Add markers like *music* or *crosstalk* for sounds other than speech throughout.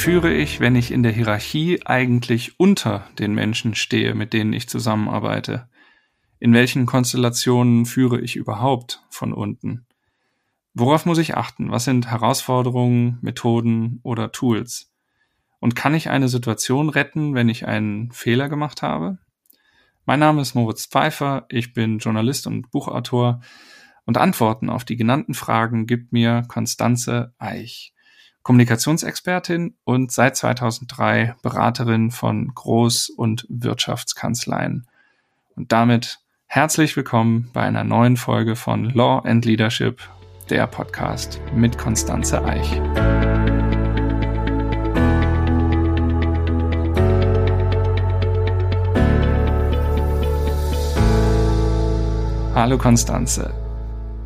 führe ich, wenn ich in der Hierarchie eigentlich unter den Menschen stehe, mit denen ich zusammenarbeite? In welchen Konstellationen führe ich überhaupt von unten? Worauf muss ich achten? Was sind Herausforderungen, Methoden oder Tools? Und kann ich eine Situation retten, wenn ich einen Fehler gemacht habe? Mein Name ist Moritz Pfeiffer, ich bin Journalist und Buchautor und Antworten auf die genannten Fragen gibt mir Konstanze Eich. Kommunikationsexpertin und seit 2003 Beraterin von Groß- und Wirtschaftskanzleien. Und damit herzlich willkommen bei einer neuen Folge von Law and Leadership, der Podcast mit Konstanze Eich. Hallo Konstanze.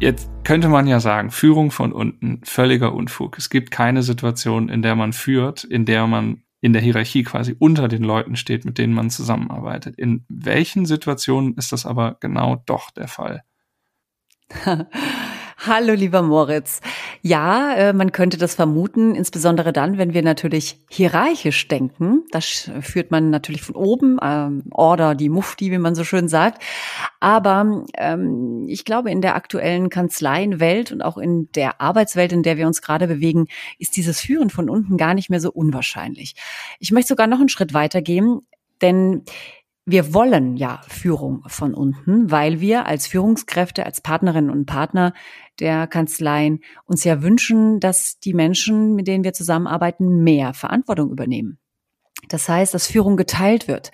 Jetzt könnte man ja sagen, Führung von unten, völliger Unfug. Es gibt keine Situation, in der man führt, in der man in der Hierarchie quasi unter den Leuten steht, mit denen man zusammenarbeitet. In welchen Situationen ist das aber genau doch der Fall? *laughs* Hallo, lieber Moritz. Ja, äh, man könnte das vermuten, insbesondere dann, wenn wir natürlich hierarchisch denken. Das führt man natürlich von oben, ähm, Order, die Mufti, wie man so schön sagt. Aber ähm, ich glaube, in der aktuellen Kanzleienwelt und auch in der Arbeitswelt, in der wir uns gerade bewegen, ist dieses Führen von unten gar nicht mehr so unwahrscheinlich. Ich möchte sogar noch einen Schritt weitergehen, denn wir wollen ja Führung von unten, weil wir als Führungskräfte, als Partnerinnen und Partner der Kanzleien uns ja wünschen, dass die Menschen, mit denen wir zusammenarbeiten, mehr Verantwortung übernehmen. Das heißt, dass Führung geteilt wird,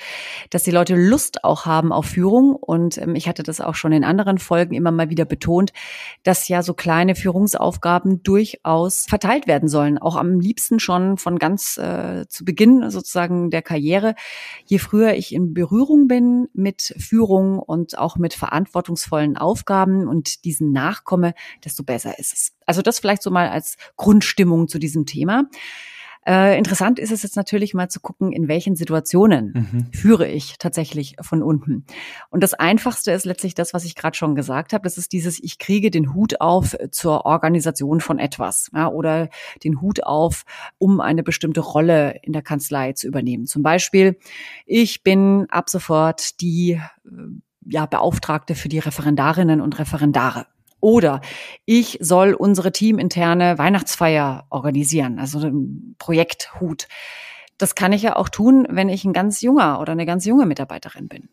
dass die Leute Lust auch haben auf Führung. Und ähm, ich hatte das auch schon in anderen Folgen immer mal wieder betont, dass ja so kleine Führungsaufgaben durchaus verteilt werden sollen. Auch am liebsten schon von ganz äh, zu Beginn sozusagen der Karriere. Je früher ich in Berührung bin mit Führung und auch mit verantwortungsvollen Aufgaben und diesen nachkomme, desto besser ist es. Also das vielleicht so mal als Grundstimmung zu diesem Thema. Äh, interessant ist es jetzt natürlich mal zu gucken, in welchen Situationen mhm. führe ich tatsächlich von unten. Und das Einfachste ist letztlich das, was ich gerade schon gesagt habe. Das ist dieses, ich kriege den Hut auf zur Organisation von etwas ja, oder den Hut auf, um eine bestimmte Rolle in der Kanzlei zu übernehmen. Zum Beispiel, ich bin ab sofort die äh, ja, Beauftragte für die Referendarinnen und Referendare. Oder ich soll unsere teaminterne Weihnachtsfeier organisieren, also ein Projekthut. Das kann ich ja auch tun, wenn ich ein ganz junger oder eine ganz junge Mitarbeiterin bin.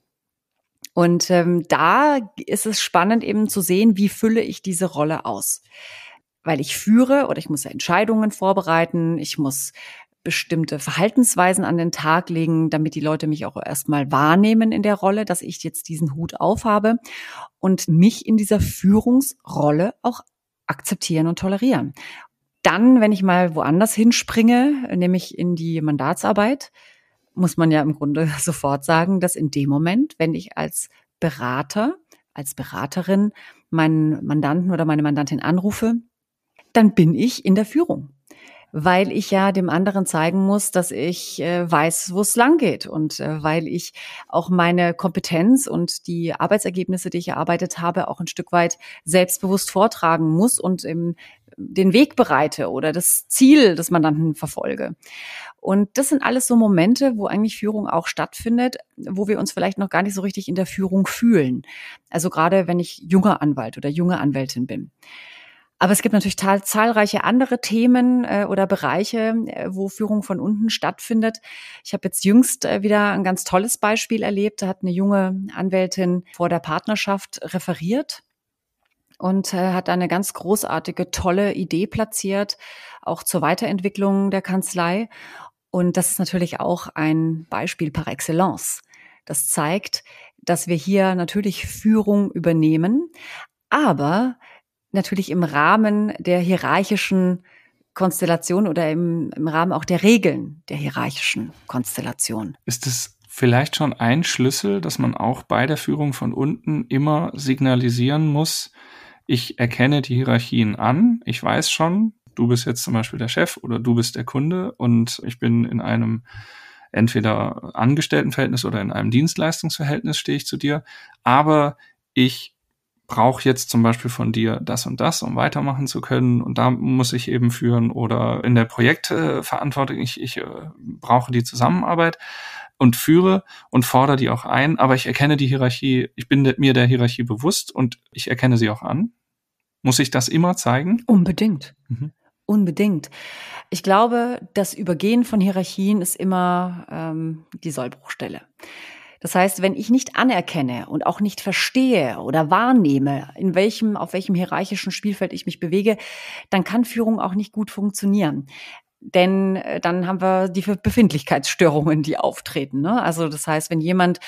Und ähm, da ist es spannend eben zu sehen, wie fülle ich diese Rolle aus. Weil ich führe oder ich muss Entscheidungen vorbereiten, ich muss bestimmte Verhaltensweisen an den Tag legen, damit die Leute mich auch erstmal wahrnehmen in der Rolle, dass ich jetzt diesen Hut aufhabe und mich in dieser Führungsrolle auch akzeptieren und tolerieren. Dann, wenn ich mal woanders hinspringe, nämlich in die Mandatsarbeit, muss man ja im Grunde *laughs* sofort sagen, dass in dem Moment, wenn ich als Berater, als Beraterin meinen Mandanten oder meine Mandantin anrufe, dann bin ich in der Führung weil ich ja dem anderen zeigen muss, dass ich äh, weiß, wo es lang geht und äh, weil ich auch meine Kompetenz und die Arbeitsergebnisse, die ich erarbeitet habe, auch ein Stück weit selbstbewusst vortragen muss und ähm, den Weg bereite oder das Ziel des Mandanten verfolge. Und das sind alles so Momente, wo eigentlich Führung auch stattfindet, wo wir uns vielleicht noch gar nicht so richtig in der Führung fühlen. Also gerade wenn ich junger Anwalt oder junge Anwältin bin. Aber es gibt natürlich zahlreiche andere Themen äh, oder Bereiche, äh, wo Führung von unten stattfindet. Ich habe jetzt jüngst äh, wieder ein ganz tolles Beispiel erlebt. Da hat eine junge Anwältin vor der Partnerschaft referiert und äh, hat eine ganz großartige, tolle Idee platziert, auch zur Weiterentwicklung der Kanzlei. Und das ist natürlich auch ein Beispiel par excellence. Das zeigt, dass wir hier natürlich Führung übernehmen, aber natürlich im Rahmen der hierarchischen Konstellation oder im, im Rahmen auch der Regeln der hierarchischen Konstellation. Ist es vielleicht schon ein Schlüssel, dass man auch bei der Führung von unten immer signalisieren muss, ich erkenne die Hierarchien an, ich weiß schon, du bist jetzt zum Beispiel der Chef oder du bist der Kunde und ich bin in einem entweder Angestelltenverhältnis oder in einem Dienstleistungsverhältnis stehe ich zu dir, aber ich brauche jetzt zum Beispiel von dir das und das, um weitermachen zu können. Und da muss ich eben führen oder in der Projektverantwortung, ich, ich äh, brauche die Zusammenarbeit und führe und fordere die auch ein, aber ich erkenne die Hierarchie, ich bin mir der Hierarchie bewusst und ich erkenne sie auch an. Muss ich das immer zeigen? Unbedingt. Mhm. Unbedingt. Ich glaube, das Übergehen von Hierarchien ist immer ähm, die Sollbruchstelle. Das heißt, wenn ich nicht anerkenne und auch nicht verstehe oder wahrnehme, in welchem, auf welchem hierarchischen Spielfeld ich mich bewege, dann kann Führung auch nicht gut funktionieren. Denn äh, dann haben wir die Befindlichkeitsstörungen, die auftreten. Ne? Also das heißt, wenn jemand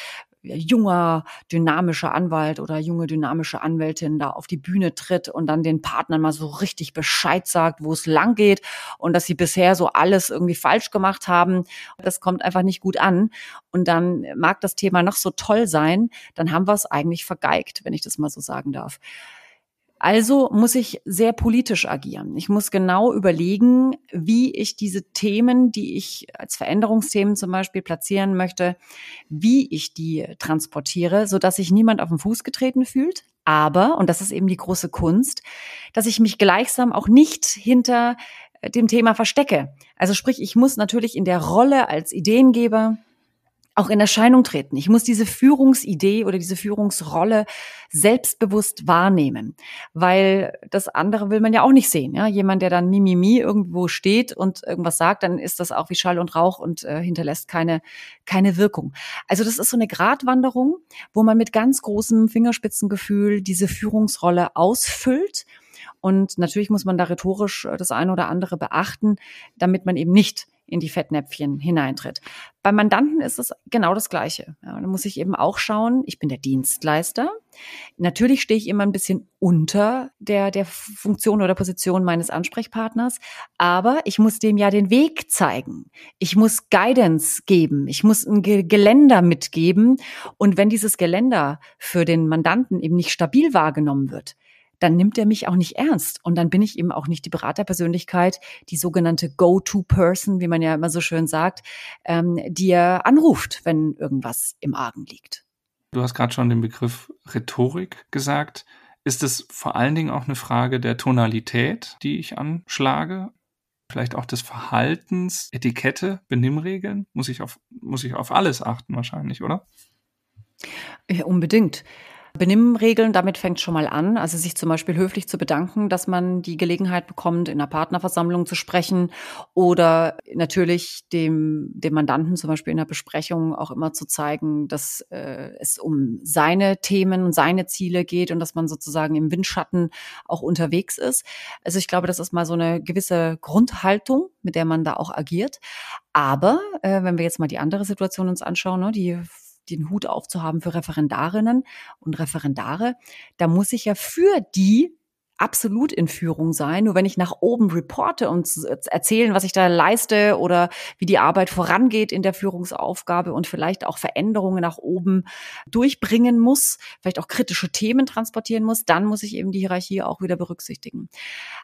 junger, dynamischer Anwalt oder junge, dynamische Anwältin da auf die Bühne tritt und dann den Partnern mal so richtig Bescheid sagt, wo es lang geht und dass sie bisher so alles irgendwie falsch gemacht haben. Das kommt einfach nicht gut an. Und dann mag das Thema noch so toll sein, dann haben wir es eigentlich vergeigt, wenn ich das mal so sagen darf. Also muss ich sehr politisch agieren. Ich muss genau überlegen, wie ich diese Themen, die ich als Veränderungsthemen zum Beispiel platzieren möchte, wie ich die transportiere, so dass sich niemand auf den Fuß getreten fühlt. Aber, und das ist eben die große Kunst, dass ich mich gleichsam auch nicht hinter dem Thema verstecke. Also sprich, ich muss natürlich in der Rolle als Ideengeber auch in Erscheinung treten. Ich muss diese Führungsidee oder diese Führungsrolle selbstbewusst wahrnehmen, weil das andere will man ja auch nicht sehen. Ja? Jemand, der dann mimimi irgendwo steht und irgendwas sagt, dann ist das auch wie Schall und Rauch und äh, hinterlässt keine, keine Wirkung. Also das ist so eine Gratwanderung, wo man mit ganz großem Fingerspitzengefühl diese Führungsrolle ausfüllt. Und natürlich muss man da rhetorisch das eine oder andere beachten, damit man eben nicht in die Fettnäpfchen hineintritt. Beim Mandanten ist es genau das Gleiche. Ja, da muss ich eben auch schauen, ich bin der Dienstleister. Natürlich stehe ich immer ein bisschen unter der, der Funktion oder Position meines Ansprechpartners, aber ich muss dem ja den Weg zeigen. Ich muss Guidance geben. Ich muss ein Geländer mitgeben. Und wenn dieses Geländer für den Mandanten eben nicht stabil wahrgenommen wird, dann nimmt er mich auch nicht ernst. Und dann bin ich eben auch nicht die Beraterpersönlichkeit, die sogenannte Go-to-Person, wie man ja immer so schön sagt, ähm, die er anruft, wenn irgendwas im Argen liegt. Du hast gerade schon den Begriff Rhetorik gesagt. Ist es vor allen Dingen auch eine Frage der Tonalität, die ich anschlage? Vielleicht auch des Verhaltens, Etikette, Benimmregeln? Muss ich auf, muss ich auf alles achten wahrscheinlich, oder? Ja, unbedingt. Benimmregeln, damit fängt schon mal an. Also sich zum Beispiel höflich zu bedanken, dass man die Gelegenheit bekommt, in einer Partnerversammlung zu sprechen oder natürlich dem, dem Mandanten zum Beispiel in der Besprechung auch immer zu zeigen, dass äh, es um seine Themen und seine Ziele geht und dass man sozusagen im Windschatten auch unterwegs ist. Also ich glaube, das ist mal so eine gewisse Grundhaltung, mit der man da auch agiert. Aber äh, wenn wir jetzt mal die andere Situation uns anschauen, ne, die den Hut aufzuhaben für Referendarinnen und Referendare, da muss ich ja für die absolut in Führung sein. Nur wenn ich nach oben reporte und erzählen, was ich da leiste oder wie die Arbeit vorangeht in der Führungsaufgabe und vielleicht auch Veränderungen nach oben durchbringen muss, vielleicht auch kritische Themen transportieren muss, dann muss ich eben die Hierarchie auch wieder berücksichtigen.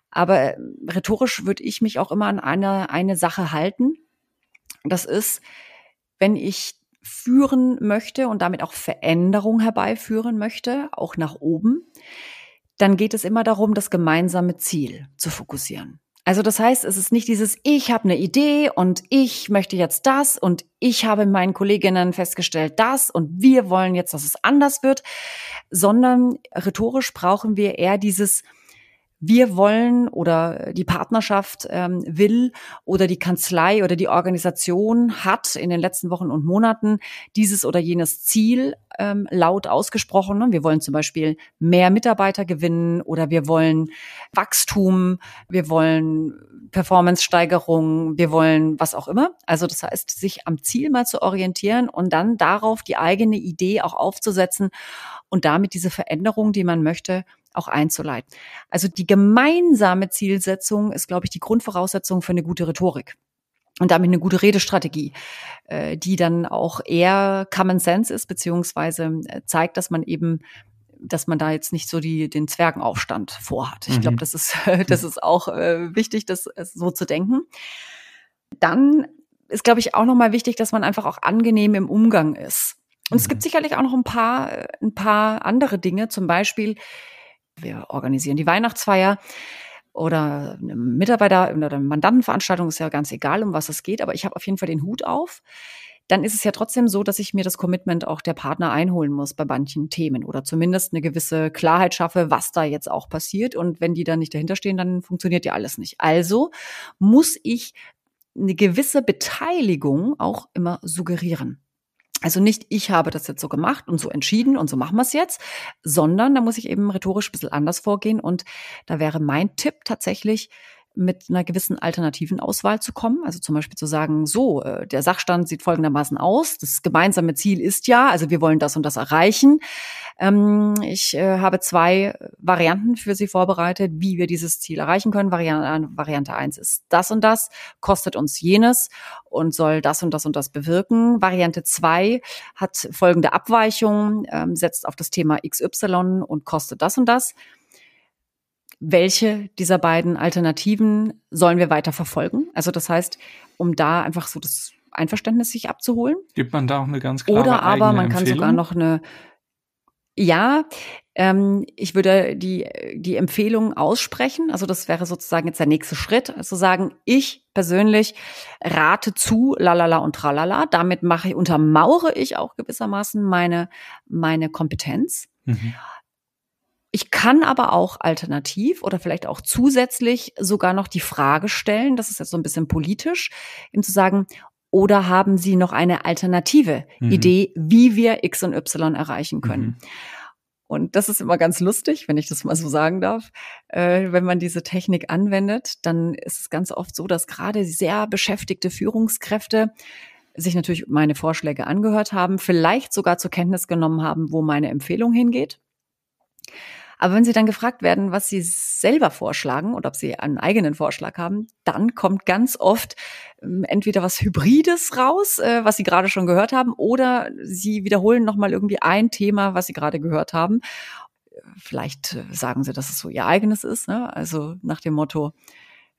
Aber äh, rhetorisch würde ich mich auch immer an eine, eine Sache halten. Das ist, wenn ich führen möchte und damit auch Veränderung herbeiführen möchte, auch nach oben, dann geht es immer darum, das gemeinsame Ziel zu fokussieren. Also das heißt, es ist nicht dieses Ich habe eine Idee und ich möchte jetzt das und ich habe meinen Kolleginnen festgestellt das und wir wollen jetzt, dass es anders wird, sondern rhetorisch brauchen wir eher dieses wir wollen oder die Partnerschaft ähm, will oder die Kanzlei oder die Organisation hat in den letzten Wochen und Monaten dieses oder jenes Ziel ähm, laut ausgesprochen. Wir wollen zum Beispiel mehr Mitarbeiter gewinnen oder wir wollen Wachstum, wir wollen Performance-Steigerung, wir wollen was auch immer. Also das heißt, sich am Ziel mal zu orientieren und dann darauf die eigene Idee auch aufzusetzen und damit diese Veränderung, die man möchte, auch einzuleiten. Also die gemeinsame Zielsetzung ist, glaube ich, die Grundvoraussetzung für eine gute Rhetorik und damit eine gute Redestrategie, äh, die dann auch eher Common Sense ist, beziehungsweise äh, zeigt, dass man eben dass man da jetzt nicht so die, den Zwergenaufstand vorhat. Ich glaube, mhm. das ist, *laughs* das ist auch äh, wichtig, das so zu denken. Dann ist, glaube ich, auch nochmal wichtig, dass man einfach auch angenehm im Umgang ist. Und es gibt sicherlich auch noch ein paar, ein paar andere Dinge. Zum Beispiel, wir organisieren die Weihnachtsfeier oder eine Mitarbeiter- oder eine Mandantenveranstaltung, ist ja ganz egal, um was es geht, aber ich habe auf jeden Fall den Hut auf. Dann ist es ja trotzdem so, dass ich mir das Commitment auch der Partner einholen muss bei manchen Themen oder zumindest eine gewisse Klarheit schaffe, was da jetzt auch passiert. Und wenn die dann nicht dahinter stehen, dann funktioniert ja alles nicht. Also muss ich eine gewisse Beteiligung auch immer suggerieren. Also nicht, ich habe das jetzt so gemacht und so entschieden und so machen wir es jetzt, sondern da muss ich eben rhetorisch ein bisschen anders vorgehen. Und da wäre mein Tipp tatsächlich, mit einer gewissen alternativen Auswahl zu kommen. Also zum Beispiel zu sagen, so, äh, der Sachstand sieht folgendermaßen aus. Das gemeinsame Ziel ist ja, also wir wollen das und das erreichen. Ähm, ich äh, habe zwei Varianten für Sie vorbereitet, wie wir dieses Ziel erreichen können. Variante, Variante eins ist das und das, kostet uns jenes und soll das und das und das bewirken. Variante zwei hat folgende Abweichung, ähm, setzt auf das Thema XY und kostet das und das welche dieser beiden Alternativen sollen wir weiter verfolgen? Also das heißt, um da einfach so das Einverständnis sich abzuholen. Gibt man da auch eine ganz klare Oder aber man kann Empfehlung? sogar noch eine ja, ähm, ich würde die, die Empfehlung aussprechen. Also das wäre sozusagen jetzt der nächste Schritt. Also sagen, ich persönlich rate zu, lalala und tralala. Damit mache ich, untermauere ich auch gewissermaßen meine, meine Kompetenz. Mhm. Ich kann aber auch alternativ oder vielleicht auch zusätzlich sogar noch die Frage stellen, das ist jetzt so ein bisschen politisch, ihm zu sagen, oder haben Sie noch eine alternative Mhm. Idee, wie wir X und Y erreichen können? Mhm. Und das ist immer ganz lustig, wenn ich das mal so sagen darf. Äh, wenn man diese Technik anwendet, dann ist es ganz oft so, dass gerade sehr beschäftigte Führungskräfte sich natürlich meine Vorschläge angehört haben, vielleicht sogar zur Kenntnis genommen haben, wo meine Empfehlung hingeht. Aber wenn sie dann gefragt werden, was sie selber vorschlagen oder ob sie einen eigenen Vorschlag haben, dann kommt ganz oft ähm, entweder was Hybrides raus, äh, was sie gerade schon gehört haben, oder sie wiederholen nochmal irgendwie ein Thema, was sie gerade gehört haben. Vielleicht äh, sagen sie, dass es so ihr eigenes ist, ne? also nach dem Motto,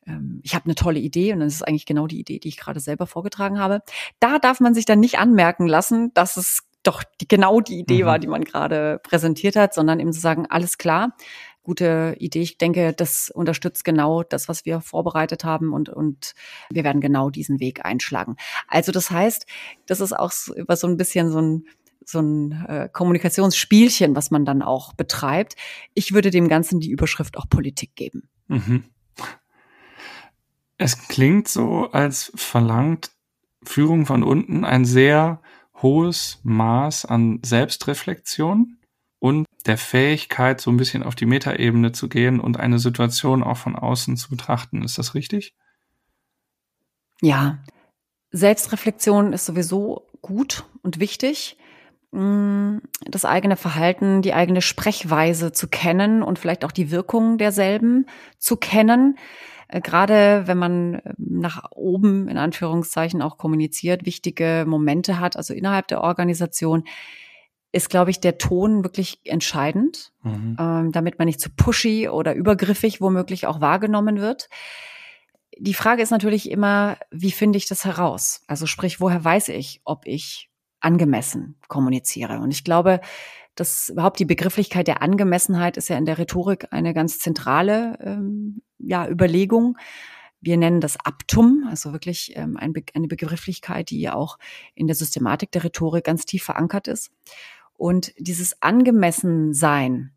ähm, ich habe eine tolle Idee und dann ist es eigentlich genau die Idee, die ich gerade selber vorgetragen habe. Da darf man sich dann nicht anmerken lassen, dass es doch die, genau die Idee Mhm. war, die man gerade präsentiert hat, sondern eben zu sagen, alles klar, gute Idee. Ich denke, das unterstützt genau das, was wir vorbereitet haben und, und wir werden genau diesen Weg einschlagen. Also das heißt, das ist auch so, über so ein bisschen so ein so ein äh, Kommunikationsspielchen, was man dann auch betreibt. Ich würde dem Ganzen die Überschrift auch Politik geben. Mhm. Es klingt so, als verlangt Führung von unten ein sehr hohes Maß an Selbstreflexion und der Fähigkeit, so ein bisschen auf die Metaebene zu gehen und eine Situation auch von außen zu betrachten. Ist das richtig? Ja, Selbstreflexion ist sowieso gut und wichtig. Mm, Das eigene Verhalten, die eigene Sprechweise zu kennen und vielleicht auch die Wirkung derselben zu kennen. Äh, Gerade wenn man äh, nach oben in Anführungszeichen auch kommuniziert, wichtige Momente hat, also innerhalb der Organisation, ist, glaube ich, der Ton wirklich entscheidend, Mhm. ähm, damit man nicht zu pushy oder übergriffig womöglich auch wahrgenommen wird. Die Frage ist natürlich immer, wie finde ich das heraus? Also sprich, woher weiß ich, ob ich angemessen kommuniziere? Und ich glaube, dass überhaupt die Begrifflichkeit der Angemessenheit ist ja in der Rhetorik eine ganz zentrale ähm, ja, Überlegung. Wir nennen das Aptum, also wirklich ähm, ein Be eine Begrifflichkeit, die ja auch in der Systematik der Rhetorik ganz tief verankert ist. Und dieses Angemessensein,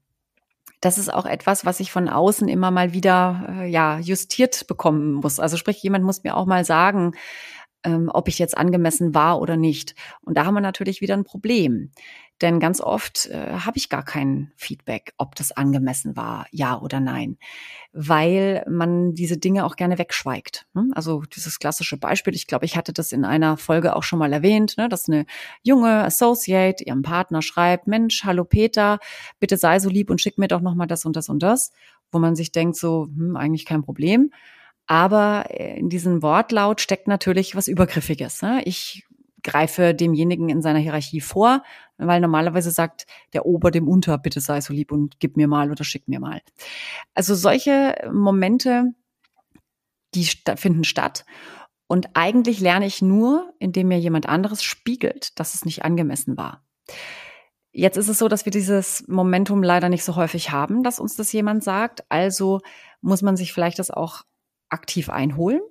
das ist auch etwas, was ich von außen immer mal wieder äh, ja justiert bekommen muss. Also sprich, jemand muss mir auch mal sagen, ähm, ob ich jetzt angemessen war oder nicht. Und da haben wir natürlich wieder ein Problem. Denn ganz oft äh, habe ich gar kein Feedback, ob das angemessen war, ja oder nein, weil man diese Dinge auch gerne wegschweigt. ne? Also dieses klassische Beispiel, ich glaube, ich hatte das in einer Folge auch schon mal erwähnt, ne, dass eine junge Associate ihrem Partner schreibt, Mensch, hallo Peter, bitte sei so lieb und schick mir doch noch mal das und das und das, wo man sich denkt so, hm, eigentlich kein Problem. Aber äh, in diesem Wortlaut steckt natürlich was Übergriffiges. Ne? Ich greife demjenigen in seiner Hierarchie vor, weil normalerweise sagt der Ober dem Unter, bitte sei so lieb und gib mir mal oder schick mir mal. Also solche Momente, die finden statt. Und eigentlich lerne ich nur, indem mir jemand anderes spiegelt, dass es nicht angemessen war. Jetzt ist es so, dass wir dieses Momentum leider nicht so häufig haben, dass uns das jemand sagt. Also muss man sich vielleicht das auch aktiv einholen.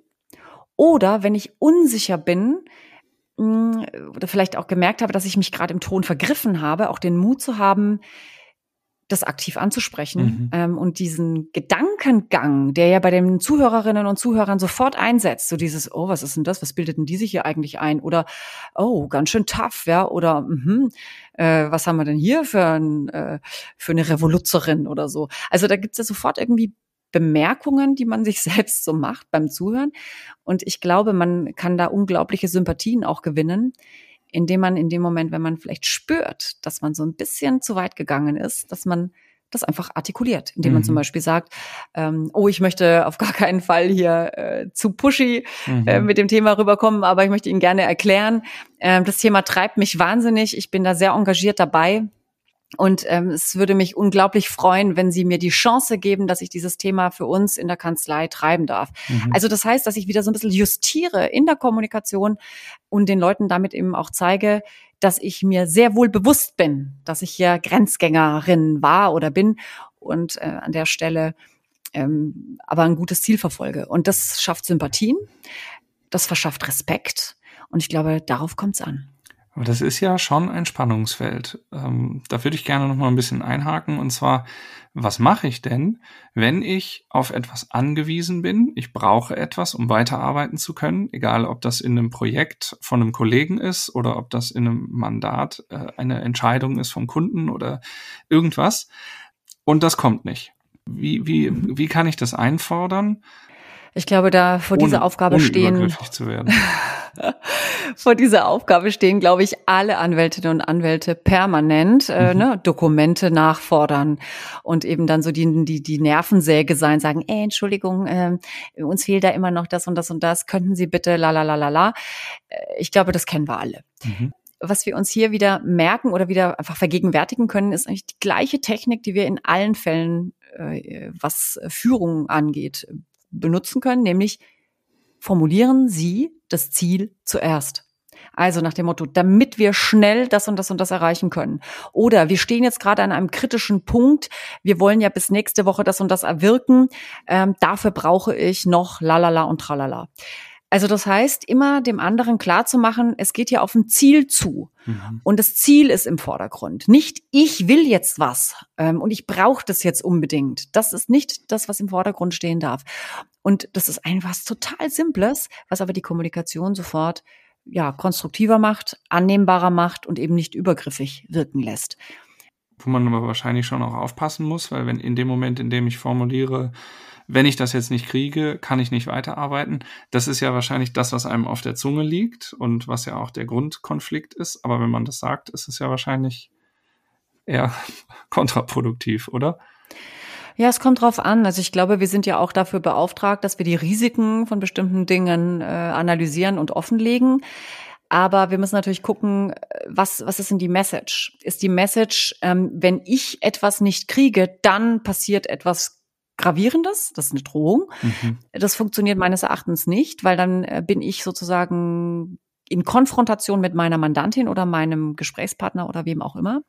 Oder wenn ich unsicher bin, oder vielleicht auch gemerkt habe, dass ich mich gerade im Ton vergriffen habe, auch den Mut zu haben, das aktiv anzusprechen mhm. ähm, und diesen Gedankengang, der ja bei den Zuhörerinnen und Zuhörern sofort einsetzt, so dieses, oh, was ist denn das? Was bildeten die sich hier eigentlich ein? Oder oh, ganz schön tough, ja? Oder mh, äh, was haben wir denn hier für, ein, äh, für eine Revoluzerin oder so? Also da gibt's ja sofort irgendwie Bemerkungen, die man *laughs* sich selbst so macht beim Zuhören. Und ich glaube, man kann da unglaubliche Sympathien auch gewinnen, indem man in dem Moment, wenn man vielleicht spürt, dass man so ein bisschen zu weit gegangen ist, dass man das einfach artikuliert, indem man zum mhm. Beispiel sagt, ähm, oh, ich möchte auf gar keinen Fall hier äh, zu pushy mhm. äh, mit dem Thema rüberkommen, aber ich möchte Ihnen gerne erklären, äh, das Thema treibt mich wahnsinnig, ich bin da sehr engagiert dabei und ähm, es würde mich unglaublich freuen, wenn Sie mir die Chance geben, dass ich dieses Thema für uns in der Kanzlei treiben darf. Mhm. Also das heißt, dass ich wieder so ein bisschen justiere in der Kommunikation und den Leuten damit eben auch zeige, dass ich mir sehr wohl bewusst bin, dass ich hier Grenzgängerin war oder bin und äh, an der Stelle ähm, aber ein gutes Ziel verfolge. Und das schafft Sympathien, das verschafft Respekt und ich glaube, darauf kommt es an. Aber das ist ja schon ein Spannungsfeld. Ähm, da würde ich gerne noch mal ein bisschen einhaken. Und zwar, was mache ich denn, wenn ich auf etwas angewiesen bin? Ich brauche etwas, um weiterarbeiten zu können, egal ob das in einem Projekt von einem Kollegen ist oder ob das in einem Mandat äh, eine Entscheidung ist vom Kunden oder irgendwas. Und das kommt nicht. Wie, wie, wie kann ich das einfordern? Ich glaube, da vor ohne, dieser Aufgabe stehen. Zu werden. *laughs* vor dieser Aufgabe stehen, glaube ich, alle Anwältinnen und Anwälte permanent, äh, mhm. ne, Dokumente nachfordern und eben dann so die, die, die Nervensäge sein, sagen, ey, Entschuldigung, äh, uns fehlt da immer noch das und das und das, könnten Sie bitte, la la la la la. Äh, ich glaube, das kennen wir alle. Mhm was wir uns hier wieder merken oder wieder einfach vergegenwärtigen können, ist eigentlich die gleiche Technik, die wir in allen Fällen, äh, was Führung angeht, benutzen können, nämlich formulieren Sie das Ziel zuerst. Also nach dem Motto, damit wir schnell das und das und das erreichen können. Oder wir stehen jetzt gerade an einem kritischen Punkt. Wir wollen ja bis nächste Woche das und das erwirken. Ähm, dafür brauche ich noch lalala und tralala. Also das heißt, immer dem anderen klar zu machen, es geht hier auf ein Ziel zu. Mhm. Und das Ziel ist im Vordergrund. Nicht, ich will jetzt was ähm, und ich brauche das jetzt unbedingt. Das ist nicht das, was im Vordergrund stehen darf. Und das ist ein was total Simples, was aber die Kommunikation sofort ja, konstruktiver macht, annehmbarer macht und eben nicht übergriffig wirken lässt. Wo man aber wahrscheinlich schon auch aufpassen muss, weil wenn in dem Moment, in dem ich formuliere, wenn ich das jetzt nicht kriege, kann ich nicht weiterarbeiten. Das ist ja wahrscheinlich das, was einem auf der Zunge liegt und was ja auch der Grundkonflikt ist. Aber wenn man das sagt, ist es ja wahrscheinlich eher *laughs* kontraproduktiv, oder? Ja, es kommt drauf an. Also ich glaube, wir sind ja auch dafür beauftragt, dass wir die Risiken von bestimmten Dingen äh, analysieren und offenlegen. Aber wir müssen natürlich gucken, was, was ist denn die Message? Ist die Message, ähm, wenn ich etwas nicht kriege, dann passiert etwas Gravierendes, das ist eine Drohung. Mhm. Das funktioniert meines Erachtens nicht, weil dann äh, bin ich sozusagen in Konfrontation mit meiner Mandantin oder meinem Gesprächspartner oder wem auch immer.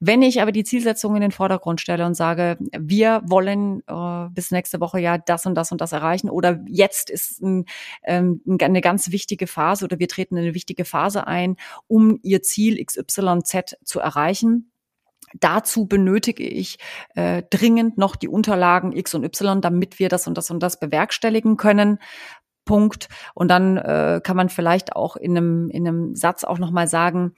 Wenn ich aber die Zielsetzung in den Vordergrund stelle und sage, wir wollen äh, bis nächste Woche ja das und das und das erreichen oder jetzt ist ein, ähm, eine ganz wichtige Phase oder wir treten in eine wichtige Phase ein, um ihr Ziel XYZ zu erreichen, Dazu benötige ich äh, dringend noch die Unterlagen X und Y, damit wir das und das und das bewerkstelligen können. Punkt. Und dann äh, kann man vielleicht auch in einem, in einem Satz auch nochmal sagen,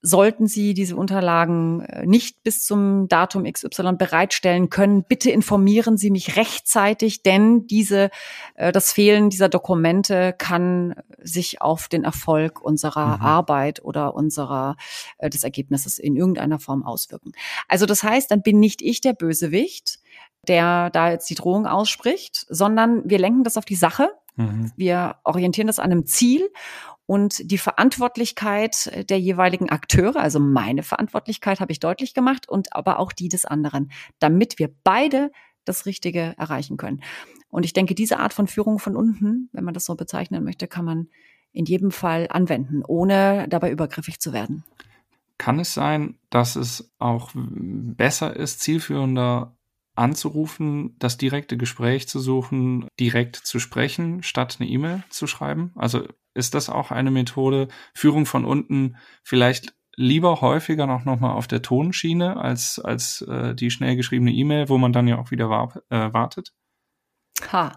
Sollten Sie diese Unterlagen äh, nicht bis zum Datum XY bereitstellen können, bitte informieren Sie mich rechtzeitig, denn diese, äh, das Fehlen dieser Dokumente kann sich auf den Erfolg unserer mhm. Arbeit oder unserer, äh, des Ergebnisses in irgendeiner Form auswirken. Also das heißt, dann bin nicht ich der Bösewicht, der da jetzt die Drohung ausspricht, sondern wir lenken das auf die Sache. Mhm. Wir orientieren das an einem Ziel und die Verantwortlichkeit der jeweiligen Akteure, also meine Verantwortlichkeit habe ich deutlich gemacht und aber auch die des anderen, damit wir beide das Richtige erreichen können. Und ich denke, diese Art von Führung von unten, wenn man das so bezeichnen möchte, kann man in jedem Fall anwenden, ohne dabei übergriffig zu werden kann es sein, dass es auch besser ist, zielführender anzurufen, das direkte Gespräch zu suchen, direkt zu sprechen, statt eine E-Mail zu schreiben? Also ist das auch eine Methode, Führung von unten vielleicht lieber häufiger noch, noch mal auf der Tonschiene als, als äh, die schnell geschriebene E-Mail, wo man dann ja auch wieder war, äh, wartet? Ha.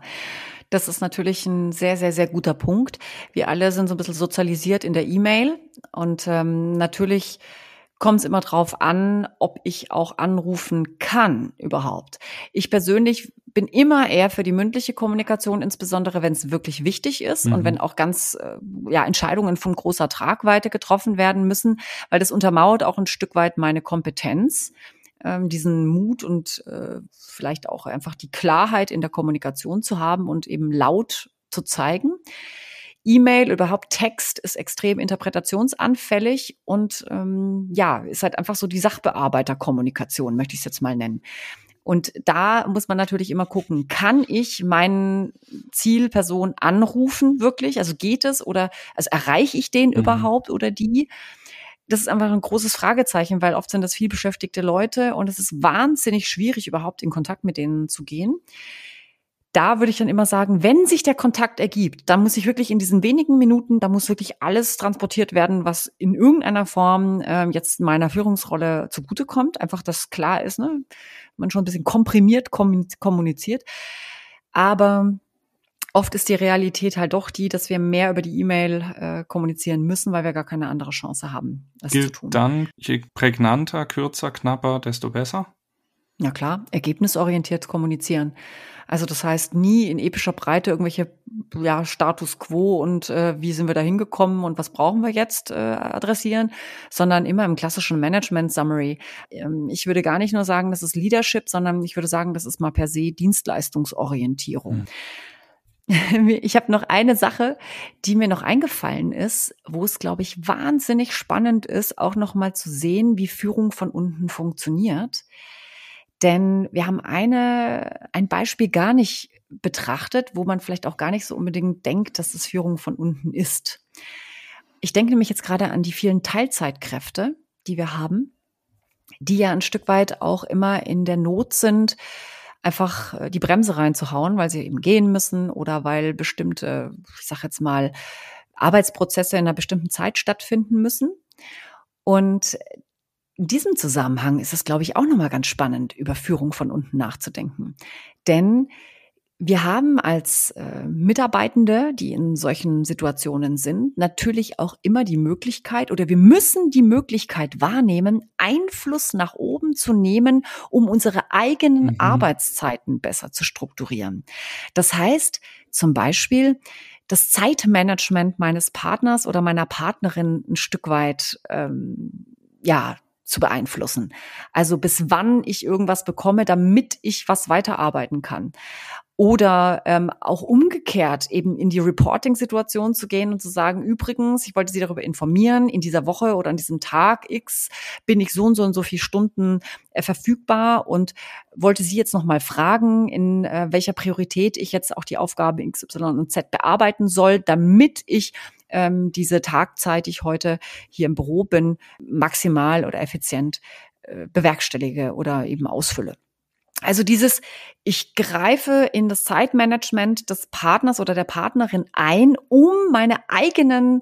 Das ist natürlich ein sehr, sehr, sehr guter Punkt. Wir alle sind so ein bisschen sozialisiert in der E-Mail und ähm, natürlich kommt es immer drauf an, ob ich auch anrufen kann überhaupt. Ich persönlich bin immer eher für die mündliche Kommunikation, insbesondere wenn es wirklich wichtig ist mhm. und wenn auch ganz äh, ja Entscheidungen von großer Tragweite getroffen werden müssen, weil das untermauert auch ein Stück weit meine Kompetenz, ähm, diesen Mut und äh, vielleicht auch einfach die Klarheit in der Kommunikation zu haben und eben laut zu zeigen. E-Mail, überhaupt Text ist extrem interpretationsanfällig und ähm, ja, ist halt einfach so die Sachbearbeiterkommunikation, möchte ich es jetzt mal nennen. Und da muss man natürlich immer gucken, kann ich meinen Zielperson anrufen wirklich? Also geht es oder also erreiche ich den mhm. überhaupt oder die? Das ist einfach ein großes Fragezeichen, weil oft sind das viel beschäftigte Leute und es ist wahnsinnig schwierig, überhaupt in Kontakt mit denen zu gehen da würde ich dann immer sagen, wenn sich der Kontakt ergibt, dann muss ich wirklich in diesen wenigen Minuten, da muss wirklich alles transportiert werden, was in irgendeiner Form äh, jetzt meiner Führungsrolle zugutekommt. Einfach, dass klar ist, ne? man schon ein bisschen komprimiert kommuniziert. Aber oft ist die Realität halt doch die, dass wir mehr über die E-Mail äh, kommunizieren müssen, weil wir gar keine andere Chance haben, das Gilt zu tun. Dann, je prägnanter, kürzer, knapper, desto besser? Ja klar, ergebnisorientiert kommunizieren. Also das heißt nie in epischer Breite irgendwelche ja, Status quo und äh, wie sind wir da hingekommen und was brauchen wir jetzt äh, adressieren, sondern immer im klassischen Management Summary. Ähm, ich würde gar nicht nur sagen, das ist Leadership, sondern ich würde sagen, das ist mal per se Dienstleistungsorientierung. Hm. *laughs* Ich habe noch eine Sache, die mir noch eingefallen ist, wo es, glaube ich, wahnsinnig spannend ist, auch noch mal zu sehen, wie Führung von unten funktioniert. Denn wir haben eine, ein Beispiel gar nicht betrachtet, wo man vielleicht auch gar nicht so unbedingt denkt, dass es Führung von unten ist. Ich denke nämlich jetzt gerade an die vielen Teilzeitkräfte, die wir haben, die ja ein Stück weit auch immer in der Not sind, einfach äh, die Bremse reinzuhauen, weil sie eben gehen müssen oder weil bestimmte, ich sage jetzt mal, Arbeitsprozesse in einer bestimmten Zeit stattfinden müssen. Und in diesem Zusammenhang ist es, glaube ich, auch nochmal ganz spannend, über Führung von unten nachzudenken. Denn wir haben als äh, Mitarbeitende, die in solchen Situationen sind, natürlich auch immer die Möglichkeit oder wir müssen die Möglichkeit wahrnehmen, Einfluss nach oben zu nehmen, um unsere eigenen mhm. Arbeitszeiten besser zu strukturieren. Das heißt zum Beispiel, das Zeitmanagement meines Partners oder meiner Partnerin ein Stück weit ähm, ja zu beeinflussen. Also bis wann ich irgendwas bekomme, damit ich was weiterarbeiten kann. Oder ähm, auch umgekehrt eben in die Reporting-Situation zu gehen und zu sagen, übrigens, ich wollte Sie darüber informieren, in dieser Woche oder an diesem Tag X bin ich so und so und so viele Stunden äh, verfügbar und wollte Sie jetzt nochmal fragen, in äh, welcher Priorität ich jetzt auch die Aufgabe X, Y und Z bearbeiten soll, damit ich ähm, diese Tagzeit, die ich heute hier im Büro bin, maximal oder effizient äh, bewerkstellige oder eben ausfülle. Also dieses, ich greife in das Zeitmanagement des Partners oder der Partnerin ein, um meine eigenen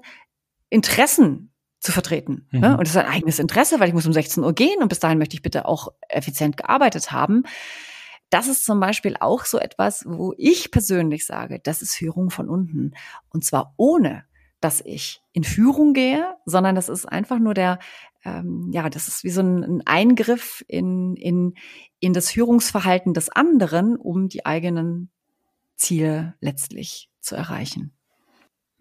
Interessen zu vertreten. Ne? Mhm. Und das ist ein eigenes Interesse, weil ich muss um 16 Uhr gehen und bis dahin möchte ich bitte auch effizient gearbeitet haben. Das ist zum Beispiel auch so etwas, wo ich persönlich sage, das ist Führung von unten. Und zwar ohne, dass ich in Führung gehe, sondern das ist einfach nur der, ähm, ja, das ist wie so ein, ein Eingriff in, in, in das Führungsverhalten des anderen, um die eigenen Ziele letztlich zu erreichen.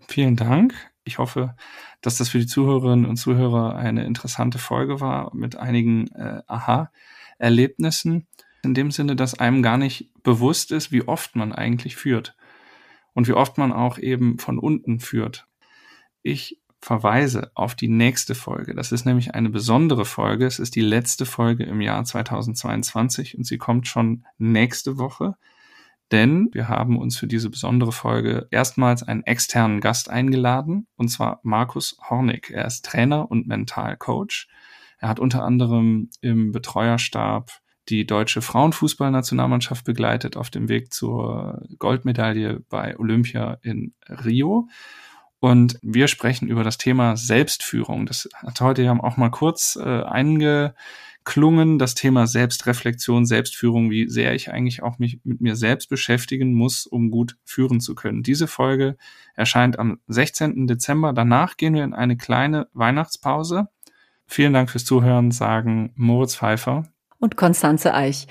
Vielen Dank. Ich hoffe, dass das für die Zuhörerinnen und Zuhörer eine interessante Folge war mit einigen äh, Aha-Erlebnissen. In dem Sinne, dass einem gar nicht bewusst ist, wie oft man eigentlich führt und wie oft man auch eben von unten führt ich verweise auf die nächste Folge. Das ist nämlich eine besondere Folge. Es ist die letzte Folge im Jahr 2022 und sie kommt schon nächste Woche, denn wir haben uns für diese besondere Folge erstmals einen externen Gast eingeladen, und zwar Markus Hornig. Er ist Trainer und Mentalcoach. Er hat unter anderem im Betreuerstab die deutsche Frauenfußballnationalmannschaft begleitet auf dem Weg zur Goldmedaille bei Olympia in Rio. Und wir sprechen über das Thema Selbstführung. Das hat heute ja auch mal kurz äh, eingeklungen, das Thema Selbstreflexion, Selbstführung, wie sehr ich eigentlich auch mich mit mir selbst beschäftigen muss, um gut führen zu können. Diese Folge erscheint am 16. Dezember. Danach gehen wir in eine kleine Weihnachtspause. Vielen Dank fürs Zuhören, sagen Moritz Pfeiffer und Konstanze Eich.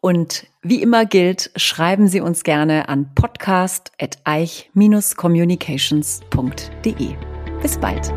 Und wie immer gilt, schreiben Sie uns gerne an podcast.eich-communications.de. Bis bald.